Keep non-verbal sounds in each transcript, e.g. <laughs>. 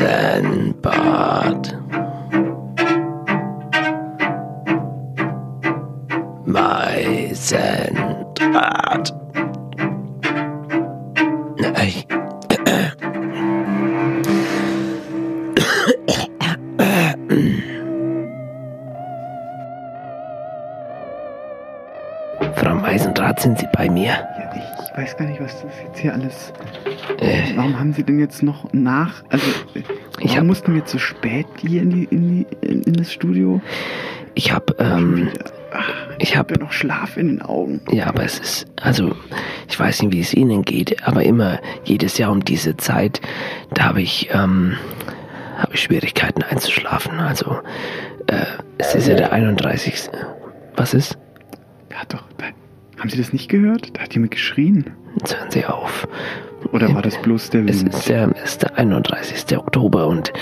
Meisenbad. Meisendraht. Nein. Frau Meisendraht, sind Sie bei mir? Ja, ich weiß gar nicht, was das jetzt hier alles. Haben Sie denn jetzt noch nach. Also, Ich hab- mussten wir jetzt so spät hier in, die, in, die, in, das Studio? Ich habe, ähm, ich habe habe noch Schlaf in den Augen. Ja, aber es ist, also, ich weiß nicht, wie es Ihnen geht, aber immer jedes Jahr um diese Zeit, da habe ich, ähm, habe ich Schwierigkeiten einzuschlafen. Also, äh, es ist ja der 31. Was ist? Hat doch. Da, haben Sie das nicht gehört? Da hat jemand geschrien. Jetzt hören Sie auf. Oder war das bloß der Es Wind? ist der, es ist der 31. Oktober und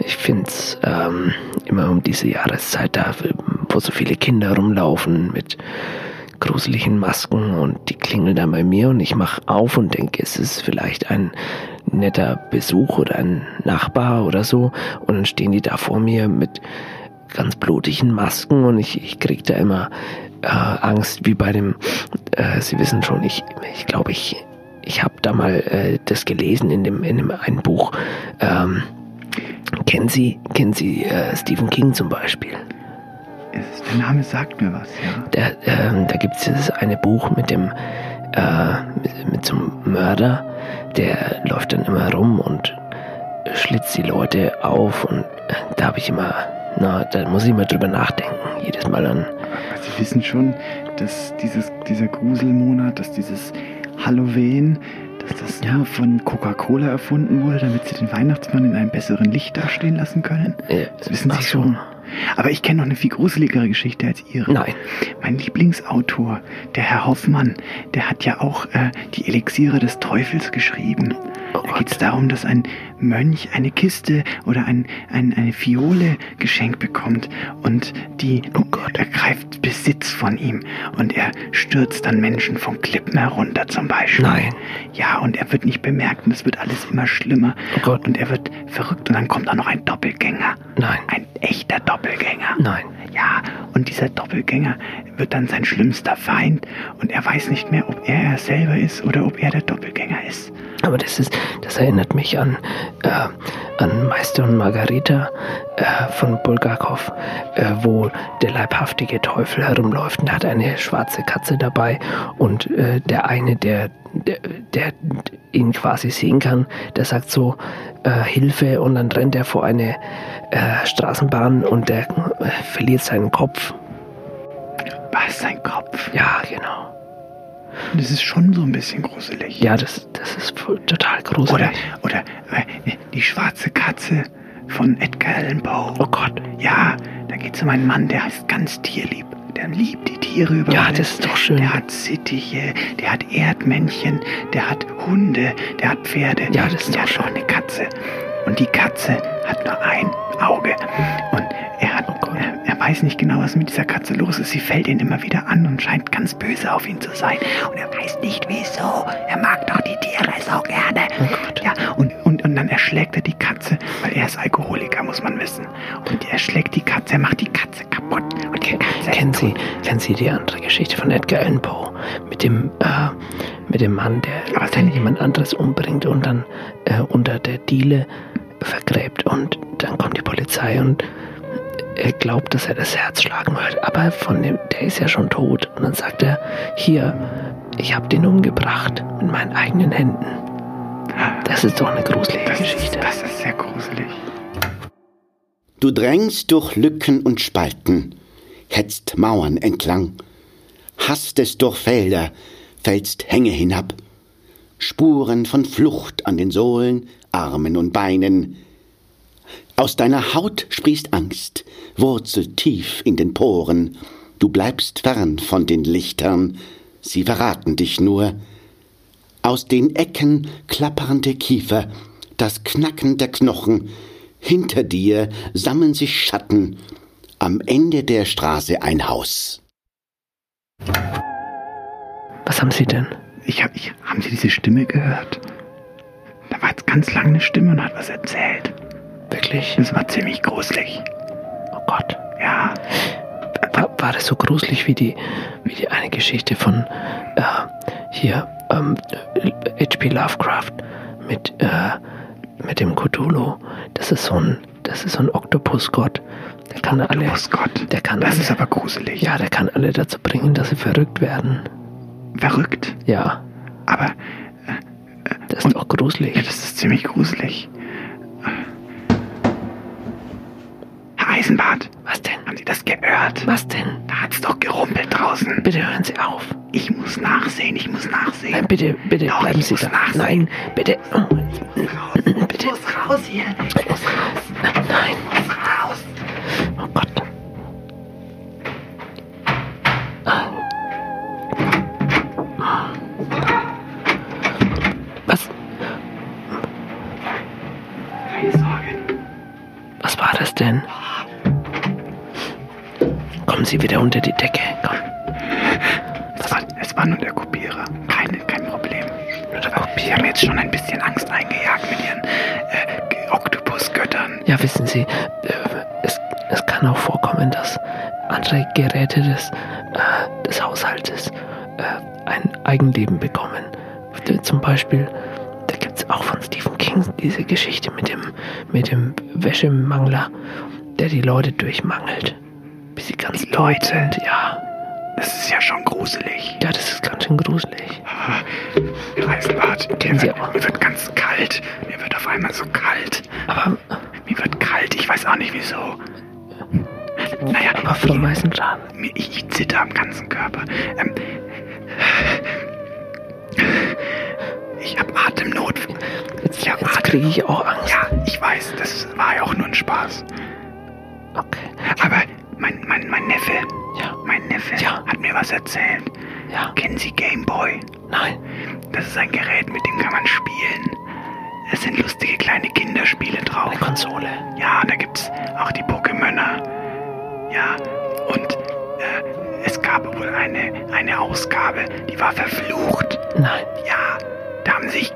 ich finde es ähm, immer um diese Jahreszeit da, wo so viele Kinder rumlaufen mit gruseligen Masken und die klingeln dann bei mir und ich mache auf und denke, es ist vielleicht ein netter Besuch oder ein Nachbar oder so und dann stehen die da vor mir mit ganz blutigen Masken und ich, ich krieg da immer äh, Angst, wie bei dem, äh, Sie wissen schon, ich ich, glaube, ich, ich habe da mal äh, das gelesen in dem, in dem einen Buch. Ähm, kennen Sie, kennen Sie äh, Stephen King zum Beispiel? Der Name sagt mir was, ja. Der, ähm, da gibt es dieses eine Buch mit dem äh, mit, mit so einem Mörder, der läuft dann immer rum und schlitzt die Leute auf und äh, da habe ich immer, na, da muss ich immer drüber nachdenken, jedes Mal an. Aber Sie wissen schon, dass dieses, dieser Gruselmonat, dass dieses Halloween, dass das nur von Coca-Cola erfunden wurde, damit sie den Weihnachtsmann in einem besseren Licht dastehen lassen können? Das wissen ach Sie schon. Aber ich kenne noch eine viel gruseligere Geschichte als Ihre. Nein. Mein Lieblingsautor, der Herr Hoffmann, der hat ja auch äh, die Elixiere des Teufels geschrieben. Oh da geht es darum, dass ein Mönch eine Kiste oder ein, ein, eine Fiole geschenkt bekommt und die Oh Gott. ergreift Besitz von ihm und er stürzt dann Menschen von Klippen herunter zum Beispiel. Nein. Ja, und er wird nicht bemerkt und es wird alles immer schlimmer. Oh Gott. Und er wird verrückt und dann kommt da noch ein Doppelgänger. Nein. Ein echter Doppelgänger. Nein. Ja, und dieser Doppelgänger wird dann sein schlimmster Feind und er weiß nicht mehr, ob er er selber ist oder ob er der Doppelgänger ist. Aber das ist, das erinnert mich an, äh, an Meister und Margarita äh, von Bulgakov, äh, wo der leibhaftige Teufel herumläuft und hat eine schwarze Katze dabei und äh, der eine, der, der, der ihn quasi sehen kann, der sagt so äh, Hilfe und dann rennt er vor eine äh, Straßenbahn und der äh, verliert seinen Kopf. Was, sein Kopf? Ja, genau. Das ist schon so ein bisschen gruselig. Ja, das, das ist total gruselig. Oder, oder äh, die schwarze Katze von Edgar Allan Poe. Oh Gott. Ja, da geht es um einen Mann, der ist ganz tierlieb. Der liebt die Tiere über Ja, alles. das ist doch schön. Der hat Sittiche, der hat Erdmännchen, der hat Hunde, der hat Pferde. Ja, das ist der doch hat auch eine Katze. Und die Katze hat nur ein Auge. Und er hat, Oh er, er weiß nicht genau, was mit dieser Katze los ist. Sie fällt ihn immer wieder an und scheint ganz böse auf ihn zu sein. Und er weiß nicht wieso. Er mag doch die Tiere so gerne. Oh Gott. Ja, und, und, und dann erschlägt er die Katze, weil er ist Alkoholiker, muss man wissen. Und er schlägt die Katze, er macht die Katze kaputt. Und die Katze Kennen Sie, kennen Sie die andere Geschichte von Edgar Allan Poe mit dem, äh, mit dem Mann, der, der jemand anderes umbringt und dann äh, unter der Diele vergräbt und dann kommt die Polizei und er glaubt, dass er das Herz schlagen hört, aber von dem, der ist ja schon tot und dann sagt er, hier, ich habe den umgebracht mit meinen eigenen Händen. Das ist doch eine gruselige Das Geschichte. ist, das ist sehr gruselig. Du drängst durch Lücken und Spalten, hetzt Mauern entlang, hastest durch Felder, fällst Hänge hinab, Spuren von Flucht an den Sohlen, Armen und Beinen. Aus deiner Haut sprießt Angst, wurzelt tief in den Poren, du bleibst fern von den Lichtern, sie verraten dich nur. Aus den Ecken klappernde Kiefer, das Knacken der Knochen, hinter dir sammeln sich Schatten, am Ende der Straße ein Haus. Was haben Sie denn? Ich hab, ich, haben Sie diese Stimme gehört? Da war jetzt ganz lange eine Stimme und hat was erzählt. Wirklich? Das war ziemlich gruselig. Oh Gott. Ja, War, war das so gruselig wie die, wie die eine Geschichte von äh, hier ähm, H.P. Lovecraft mit, äh, mit dem Cthulhu? Das ist so ein, das ist so ein Oktopusgott. Der kann alle, Oktopusgott. der kann das alle, ist aber gruselig. ja, der kann alle dazu bringen, dass sie verrückt werden. Verrückt. Ja, Aber das ist doch ja, gruselig. das ist ziemlich gruselig. Eisenbart, Was denn? haben Sie das gehört? Was denn? Da hat's doch gerumpelt draußen. Bitte hören Sie auf. Ich muss nachsehen, ich muss nachsehen. Nein, bitte, bitte Doch, bleiben ich Sie muss da. nachsehen. Nein, bitte. Ich Bitte. muss raus hier. Ich muss raus. Nein. Ich muss raus. Oh Gott. Was, Keine Sorge. was war das denn? Sie wieder unter die Decke. Komm. Es war, es war nur der Kopierer. Keine, kein Problem. Sie haben jetzt schon ein bisschen Angst eingejagt mit Ihren äh, Oktopusgöttern. Ja, wissen Sie, äh, es, es kann auch vorkommen, dass andere Geräte des, äh, des Haushaltes äh, ein Eigenleben bekommen. Zum Beispiel, da gibt es auch von Stephen King diese Geschichte mit dem, mit dem Wäschemangler, der die Leute durchmangelt. Ganz Die tot Leute? sind. Ja, Das ist ja schon gruselig. ja, das ist ganz schön gruselig. Kennen mir Sie wird, aber. mir wird ganz kalt. Mir wird auf einmal so kalt. Aber, Mir wird kalt. Ich weiß auch nicht wieso. Naja, aber Frau Meisendrath, Mir- Ich, ich zitter am ganzen Körper. Ähm, ich habe Atemnot. jetzt, Ja, jetzt kriege ich auch Angst. Ja, ich weiß, das war ja auch nur ein Spaß. Okay. Aber mein, mein, mein Neffe, Ja, mein Neffe Ja. hat mir was erzählt. ja, Kennen Sie Game Boy? nein. Das ist ein Gerät, mit dem kann man spielen. Es sind lustige kleine Kinderspiele drauf. Eine Konsole. Ja, da gibt's auch die Pokémöner. Ja, und äh, es gab wohl eine, eine Ausgabe, die war verflucht. Nein. Ja, da haben sich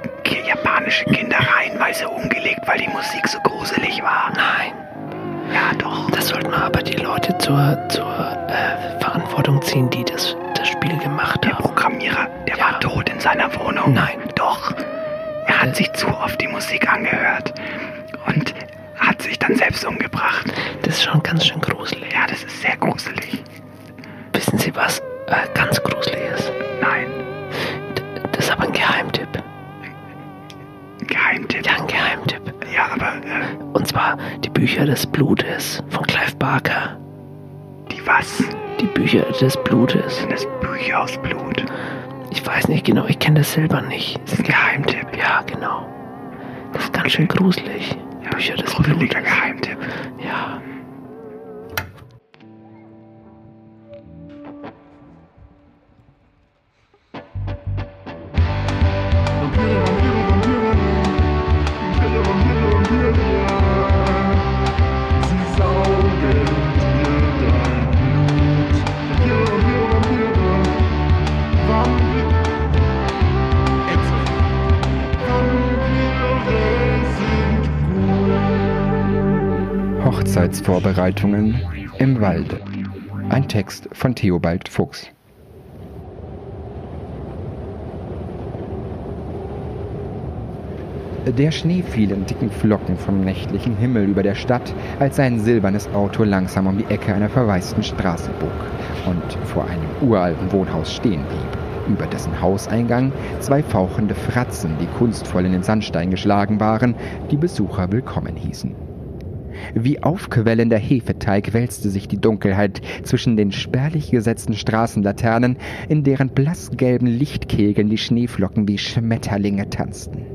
japanische Kinder reihenweise umgelegt, weil die Musik so gruselig war. Nein. Ja, doch. Da sollten wir aber die Leute zur, zur äh, Verantwortung ziehen, die das, das Spiel gemacht Der haben. Programmierer, der Ja. war tot in seiner Wohnung. Nein. Doch. Er hat Äh. sich zu oft die Musik angehört und hat sich dann selbst umgebracht. Das ist schon ganz schön gruselig. Ja, das ist sehr gruselig. Wissen Sie, was äh, ganz gruselig ist? Nein, D das ist aber ein Geheimtipp. Ein Geheimtipp. Ja, ein Geheimtipp. Ja, aber äh, Und zwar die Bücher des Blutes von Clive Barker. die was? Die Bücher des Blutes. Sind das Bücher aus Blut? Ich weiß nicht genau, ich kenne das selber nicht. Das ist ein Geheimtipp. Ja, genau. Das ist ganz schön gruselig. Ja, Bücher des gruseliger Blutes. Geheimtipp. Ja. Hochzeitsvorbereitungen im Walde. Ein Text von Theobald Fuchs. Der Schnee fiel in dicken Flocken vom nächtlichen Himmel über der Stadt, als ein silbernes Auto langsam um die Ecke einer verwaisten Straße bog und vor einem uralten Wohnhaus stehen blieb, über dessen Hauseingang zwei fauchende Fratzen, die kunstvoll in den Sandstein geschlagen waren, die Besucher willkommen hießen. Wie aufquellender Hefeteig wälzte sich die Dunkelheit zwischen den spärlich gesetzten Straßenlaternen, in deren blassgelben Lichtkegeln die Schneeflocken wie Schmetterlinge tanzten.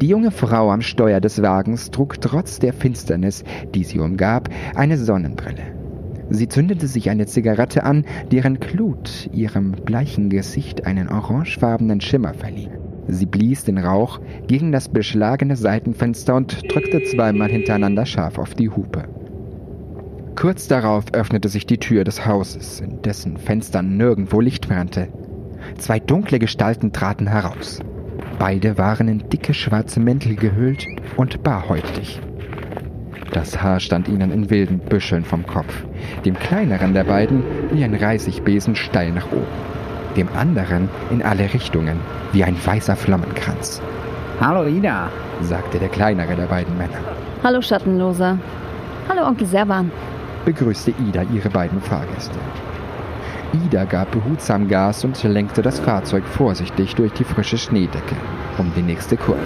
Die junge Frau am Steuer des Wagens trug trotz der Finsternis, die sie umgab, eine Sonnenbrille. Sie zündete sich eine Zigarette an, deren Glut ihrem bleichen Gesicht einen orangefarbenen Schimmer verlieh. Sie blies den Rauch gegen das beschlagene Seitenfenster und drückte zweimal hintereinander scharf auf die Hupe. Kurz darauf öffnete sich die Tür des Hauses, in dessen Fenstern nirgendwo Licht brannte. Zwei dunkle Gestalten traten heraus. Beide waren in dicke schwarze Mäntel gehüllt und barhäutig. Das Haar stand ihnen in wilden Büscheln vom Kopf. Dem kleineren der beiden wie ein Reisigbesen steil nach oben. Dem anderen in alle Richtungen wie ein weißer Flammenkranz, Hallo Ida. sagte der kleinere der beiden Männer. Hallo Schattenloser. Hallo Onkel Serban. begrüßte Ida ihre beiden Fahrgäste. Ida gab behutsam Gas und lenkte das Fahrzeug vorsichtig durch die frische Schneedecke um die nächste Kurve.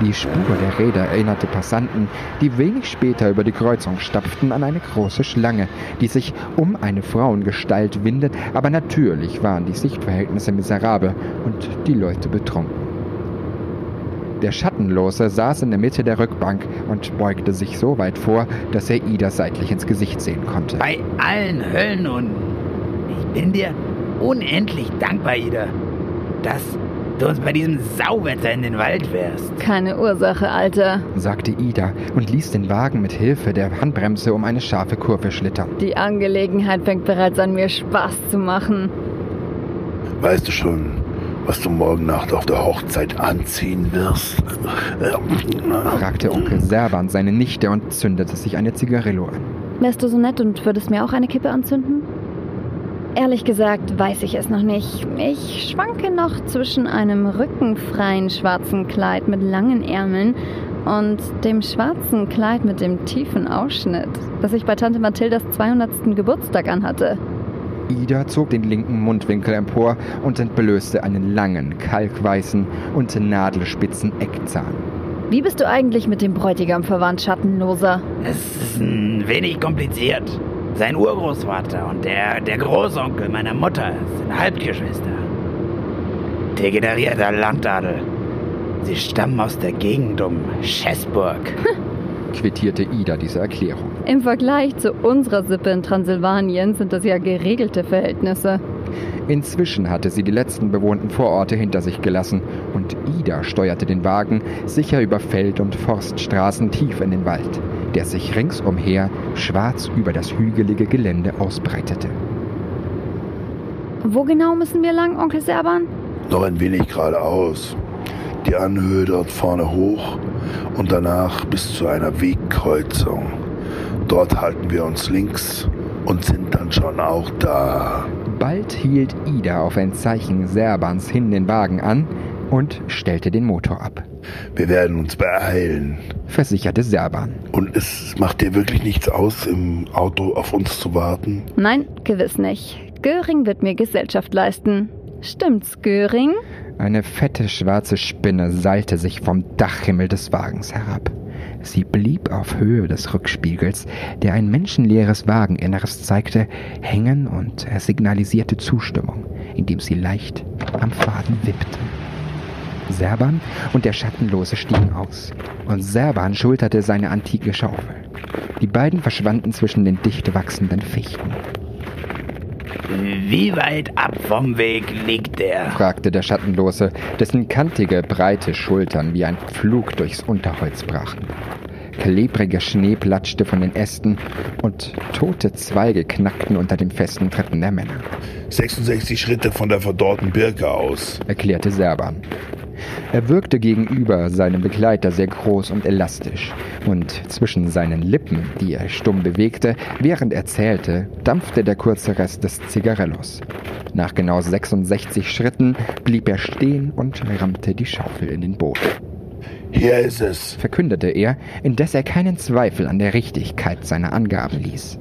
Die Spur der Räder erinnerte Passanten, die wenig später über die Kreuzung stapften, an eine große Schlange, die sich um eine Frauengestalt windet, aber natürlich waren die Sichtverhältnisse miserabel und die Leute betrunken. Der Schattenlose saß in der Mitte der Rückbank und beugte sich so weit vor, dass er Ida seitlich ins Gesicht sehen konnte. Bei allen Höllenhunden. Ich bin dir unendlich dankbar, Ida, dass du uns bei diesem Sauwetter in den Wald fährst. Keine Ursache, Alter. sagte Ida und ließ den Wagen mit Hilfe der Handbremse um eine scharfe Kurve schlittern. Die Angelegenheit fängt bereits an, mir Spaß zu machen. Weißt du schon, was du morgen Nacht auf der Hochzeit anziehen wirst? fragte Onkel Serban seine Nichte und zündete sich eine Zigarillo an. Wärst du so nett und würdest mir auch eine Kippe anzünden? Ehrlich gesagt weiß ich es noch nicht. Ich schwanke noch zwischen einem rückenfreien schwarzen Kleid mit langen Ärmeln und dem schwarzen Kleid mit dem tiefen Ausschnitt, das ich bei Tante Mathildas 200. Geburtstag anhatte. Ida zog den linken Mundwinkel empor und entblößte einen langen, kalkweißen und nadelspitzen Eckzahn. Wie bist du eigentlich mit dem Bräutigam verwandt, Schattenloser? Es ist ein wenig kompliziert. Sein Urgroßvater und der, der Großonkel meiner Mutter sind Halbgeschwister. Degenerierter Landadel. Sie stammen aus der Gegend um Schäßburg. <laughs> Quittierte Ida diese Erklärung. Im Vergleich zu unserer Sippe in Transsilvanien sind das ja geregelte Verhältnisse. Inzwischen hatte sie die letzten bewohnten Vororte hinter sich gelassen und Ida steuerte den Wagen sicher über Feld- und Forststraßen tief in den Wald, der sich ringsumher schwarz über das hügelige Gelände ausbreitete. Wo genau müssen wir lang, Onkel Serban? Noch ein wenig geradeaus. Die Anhöhe dort vorne hoch und danach bis zu einer Wegkreuzung. Dort halten wir uns links und sind dann schon auch da. Bald hielt Ida auf ein Zeichen Serbans hin den Wagen an und stellte den Motor ab, Wir werden uns beeilen. versicherte Serban. Und es macht dir wirklich nichts aus, im Auto auf uns zu warten? Nein, gewiss nicht. Göring wird mir Gesellschaft leisten. Stimmt's, Göring? Eine fette schwarze Spinne seilte sich vom Dachhimmel des Wagens herab. Sie blieb auf Höhe des Rückspiegels, der ein menschenleeres Wageninneres zeigte, hängen und er signalisierte Zustimmung, indem sie leicht am Faden wippte. Serban und der Schattenlose stiegen aus, und Serban schulterte seine antike Schaufel. Die beiden verschwanden zwischen den dicht wachsenden Fichten. Wie weit ab vom Weg liegt der? fragte der Schattenlose, dessen kantige, breite Schultern wie ein Pflug durchs Unterholz brachen. Klebriger Schnee platschte von den Ästen und tote Zweige knackten unter den festen Tritten der Männer, 66 Schritte von der verdorrten Birke aus. erklärte Serban. Er wirkte gegenüber seinem Begleiter sehr groß und elastisch, und zwischen seinen Lippen, die er stumm bewegte, während er zählte, dampfte der kurze Rest des Zigarellos. Nach genau 66 Schritten blieb er stehen und rammte die Schaufel in den Boden. Hier ist es. verkündete er, indes er keinen Zweifel an der Richtigkeit seiner Angaben ließ.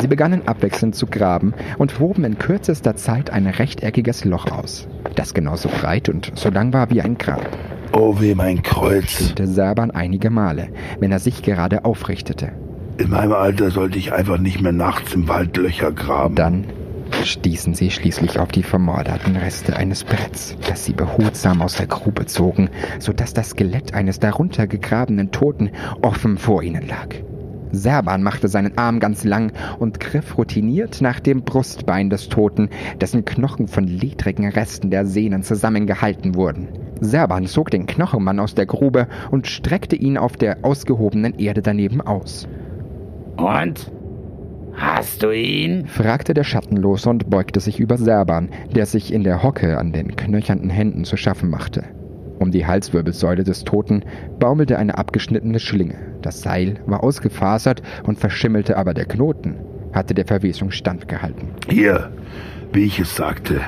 Sie begannen abwechselnd zu graben und hoben in kürzester Zeit ein rechteckiges Loch aus, das genauso breit und so lang war wie ein Grab. Oh weh, mein Kreuz. Stimmte Serban einige Male, wenn er sich gerade aufrichtete. In meinem Alter sollte ich einfach nicht mehr nachts im Wald Löcher graben. Dann stießen sie schließlich auf die vermorderten Reste eines Bretts, das sie behutsam aus der Grube zogen, so dass das Skelett eines darunter gegrabenen Toten offen vor ihnen lag. Serban machte seinen Arm ganz lang und griff routiniert nach dem Brustbein des Toten, dessen Knochen von ledrigen Resten der Sehnen zusammengehalten wurden. Serban zog den Knochenmann aus der Grube und streckte ihn auf der ausgehobenen Erde daneben aus. Und? Hast du ihn? fragte der Schattenlose und beugte sich über Serban, der sich in der Hocke an den knöchernden Händen zu schaffen machte. Um die Halswirbelsäule des Toten baumelte eine abgeschnittene Schlinge. Das Seil war ausgefasert und verschimmelte, aber der Knoten hatte der Verwesung standgehalten. Hier, wie ich es sagte,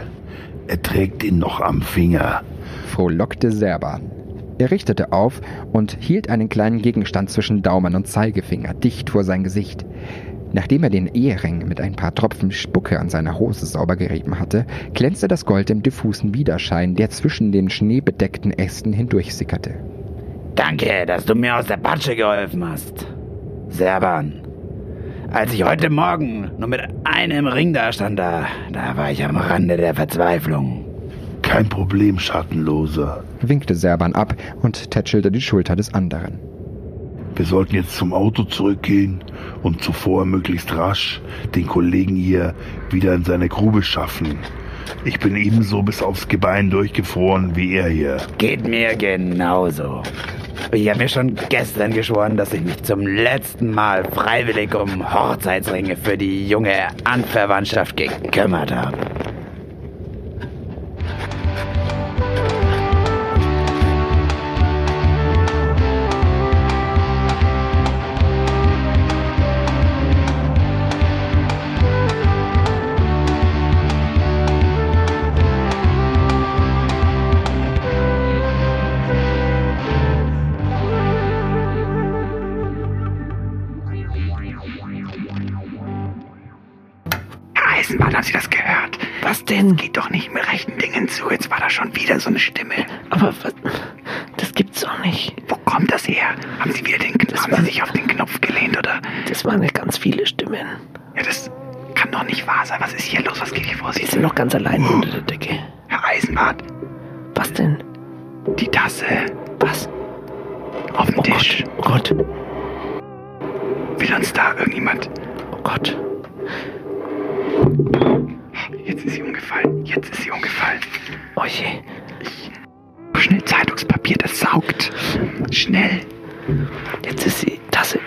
er trägt ihn noch am Finger. Frohlockte Serban. Er richtete auf und hielt einen kleinen Gegenstand zwischen Daumen und Zeigefinger dicht vor sein Gesicht. Nachdem er den Ehering mit ein paar Tropfen Spucke an seiner Hose sauber gerieben hatte, glänzte das Gold im diffusen Widerschein, der zwischen den schneebedeckten Ästen hindurchsickerte. Danke, dass du mir aus der Patsche geholfen hast. Serban. Als ich heute Morgen nur mit einem Ring da stand, da, da war ich am Rande der Verzweiflung. Kein Problem, Schattenloser. winkte Serban ab und tätschelte die Schulter des anderen. Wir sollten jetzt zum Auto zurückgehen und zuvor möglichst rasch den Kollegen hier wieder in seine Grube schaffen. Ich bin ebenso bis aufs Gebein durchgefroren wie er hier. Geht mir genauso. Ich habe mir schon gestern geschworen, dass ich mich zum letzten Mal freiwillig um Hochzeitsringe für die junge Anverwandtschaft gekümmert habe. Allein unter der Decke. Herr Eisenbart, Was denn? die Tasse Was? auf dem Oh Tisch. Gott, oh Gott, Will uns da irgendjemand? oh Gott. Jetzt ist sie umgefallen. Jetzt ist sie umgefallen. Oh je. Schnell Zeitungspapier, das saugt. Schnell. Jetzt ist die Tasse.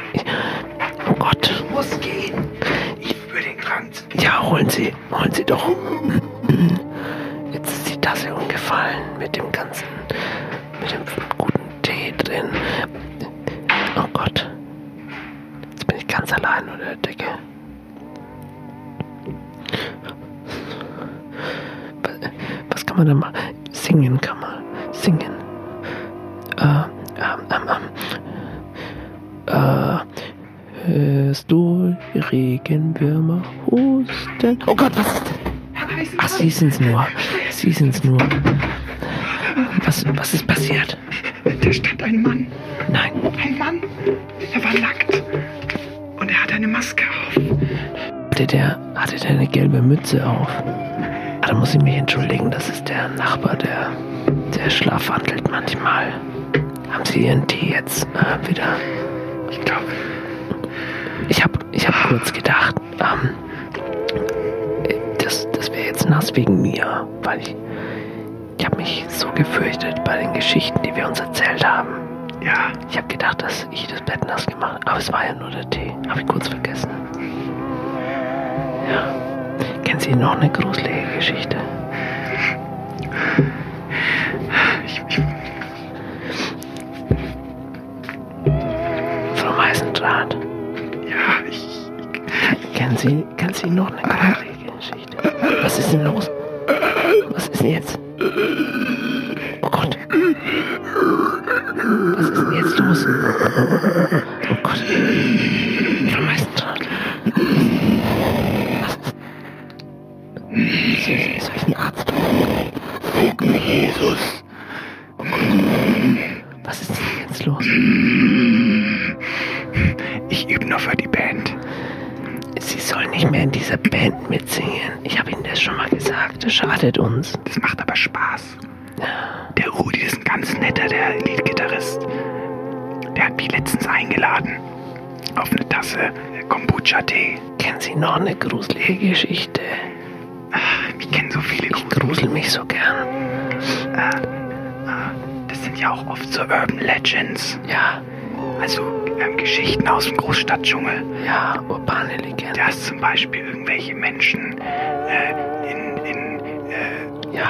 Oh Gott. Muss gehen. Ich würde den Krank. Ja, holen Sie, holen Sie doch. Tasse umgefallen mit dem ganzen, mit dem guten Tee drin. Oh Gott. Jetzt bin ich ganz allein unter der Decke. Was- kann man da machen? Singen kann man. Singen. Äh, ähm, ähm, ähm. Äh, hörst du Regenwürmer husten? Oh Gott, was ist denn? Ach, Sie sind's nur. Sie sind's nur. Was, was ist passiert? Da stand ein Mann. Nein. Ein Mann. Er war nackt. Und er hatte eine Maske auf. Hatte der, hatte der eine gelbe Mütze auf? Ah, da muss ich mich entschuldigen. Das ist der Nachbar, der, der schlafwandelt manchmal. Haben Sie Ihren Tee jetzt äh, wieder? Ich glaube, Ich habe ich hab kurz gedacht, ähm, äh, nass wegen mir, weil ich, ich habe mich so gefürchtet bei den Geschichten, die wir uns erzählt haben. ja, Ich habe gedacht, dass ich das Bett nass gemacht habe, aber es war ja nur der Tee. Habe ich kurz vergessen. Ja. Kennen Sie noch eine gruselige Geschichte? ich, ich, Vom Eisendraht. ja, ich, Kennen Sie, kennen Sie noch eine gruselige Geschichte? Was ist denn los? Was ist denn jetzt? Oh Gott. Was ist denn jetzt los? Oh Gott. Vom Eisendraht. Was ist? Soll ich, ich einen Arzt holen? Jesus. Was ist denn jetzt los? ich übe nur für die Band. Sollen nicht mehr in dieser Band mitsingen. Ich habe Ihnen das schon mal gesagt. Das schadet uns. Das macht aber Spaß. Der Rudi ist ein ganz netter, der Leadgitarrist. Der hat mich letztens eingeladen. Auf eine Tasse Kombucha-Tee. Kennen Sie noch eine gruselige Geschichte? Ich kenne so viele Ich grusel mich so gern. Das sind ja auch oft so Urban Legends. Ja, Also ähm, Geschichten aus dem Großstadtdschungel. ja, urbane Legende. Da ist zum Beispiel irgendwelche Menschen äh, in, in, äh,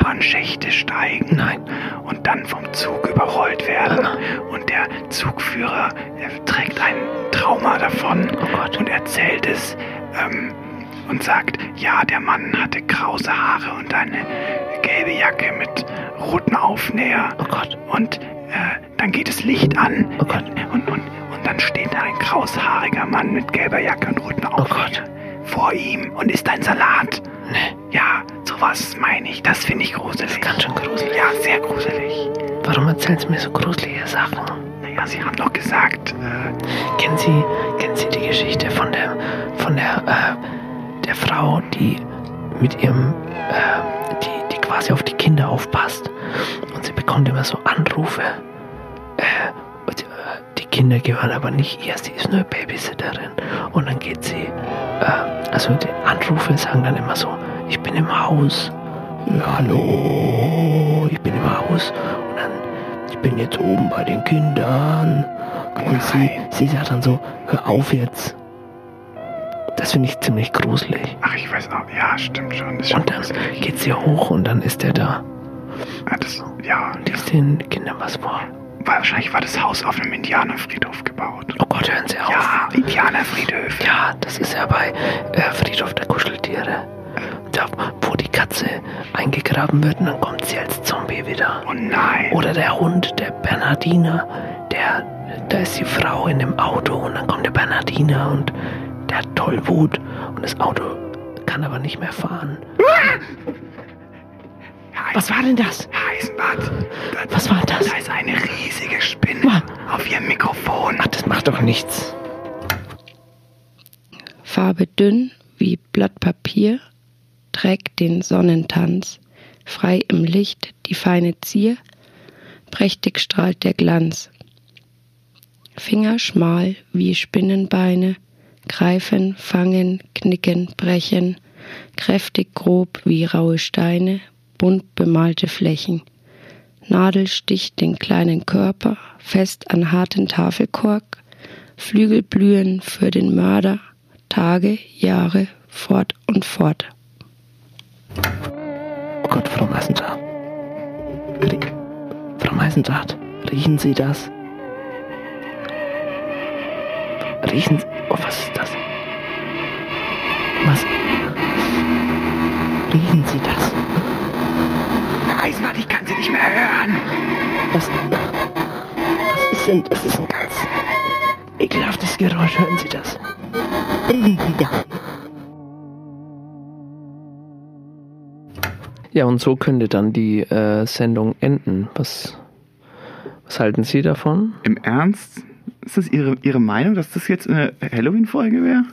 U-Bahn-Schächte steigen Nein. und dann vom Zug überrollt werden. Und der Zugführer er trägt ein Trauma davon Oh und erzählt es ähm, und sagt, ja, der Mann hatte krause Haare und eine gelbe Jacke mit rotem Aufnäher. Oh Gott. Und äh, dann geht das Licht an Oh Gott. und, und, und dann steht da ein kraushaariger Mann mit gelber Jacke und rotem Oh Aufnäher vor ihm und isst ein Salat. Nee, Ja, sowas meine ich. Das finde ich gruselig. ganz schön gruselig. Ja, sehr gruselig. Warum erzählen Sie mir so gruselige Sachen? Naja, Sie haben doch gesagt, äh, Kennen Sie, kennen Sie die Geschichte von der, von der, äh, der Frau, die mit ihrem, äh, die, die quasi auf die Kinder aufpasst und sie bekommt immer so Anrufe. Kinder gehören aber nicht ihr, sie ist nur Babysitterin. Und dann geht sie, äh, also die Anrufe sagen dann immer so, ich bin im Haus. Ja, hallo, ich bin im Haus. Und dann, ich bin jetzt oben bei den Kindern. Und sie, sie sagt dann so, hör auf jetzt. Das finde ich ziemlich gruselig. ach, ich weiß auch, ja, stimmt schon. Ist schon Und dann gruselig. geht sie hoch und dann ist er da. Ja, das, ja, Liest den Kindern was vor. Wahrscheinlich war das Haus auf einem Indianerfriedhof gebaut. Oh Gott, hören Sie auf. Ja, Indianerfriedhöfe. Ja, das ist ja bei äh, Friedhof der Kuscheltiere. Da, wo die Katze eingegraben wird und dann kommt sie als Zombie wieder. Oh nein. Oder der Hund, der Bernardiner, der, da ist die Frau in dem Auto und dann kommt der Bernardiner und der hat Tollwut und das Auto kann aber nicht mehr fahren. Was war denn das? Eisenbad. Da, Was war das? Da ist eine riesige Spinne Was? auf ihrem Mikrofon. Ach, das macht doch nichts. Farbe dünn wie Blatt Papier, trägt den Sonnentanz, frei im Licht die feine Zier, prächtig strahlt der Glanz. Finger schmal wie Spinnenbeine, greifen, fangen, knicken, brechen, kräftig grob wie raue Steine, bunt bemalte Flächen. Nadel sticht den kleinen Körper fest an harten Tafelkork, Flügel blühen für den Mörder, Tage, Jahre, fort und fort. Oh Gott, Frau Meisendraht. Rie Frau Meisendraht, riechen Sie das? Riechen Sie... Oh, was ist das? Was? Riechen Sie das? Eisenbad, ich kann sie nicht mehr hören. Was? Was ist denn... Das ist ein ganz ekelhaftes Geräusch. Hören Sie das? Das? Ja, und so könnte dann die äh, Sendung enden. Was, was halten Sie davon? Im Ernst? Ist das Ihre, Ihre Meinung, dass das jetzt eine Halloween-Folge wäre?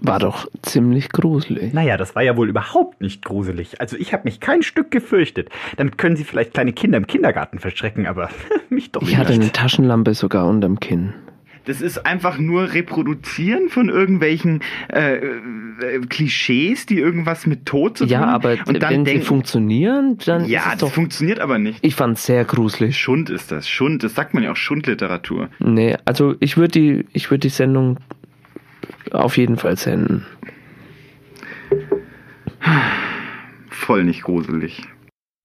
War doch ziemlich gruselig. Naja, das war ja wohl überhaupt nicht gruselig. Also ich habe mich kein Stück gefürchtet. Damit können Sie vielleicht kleine Kinder im Kindergarten verschrecken, aber <laughs> mich doch Ich hatte eine nicht. Taschenlampe sogar unterm Kinn. Das ist einfach nur Reproduzieren von irgendwelchen äh, äh, Klischees, die irgendwas mit Tod zu tun Ja, haben. aber und dann wenn sie denken, funktionieren, dann ja, ist es das doch... funktioniert aber nicht. Ich fand's sehr gruselig. Schund ist das. Schund, das sagt man ja auch Schundliteratur. Nee, also ich würde die, ich würde die Sendung auf jeden Fall senden. Voll nicht gruselig.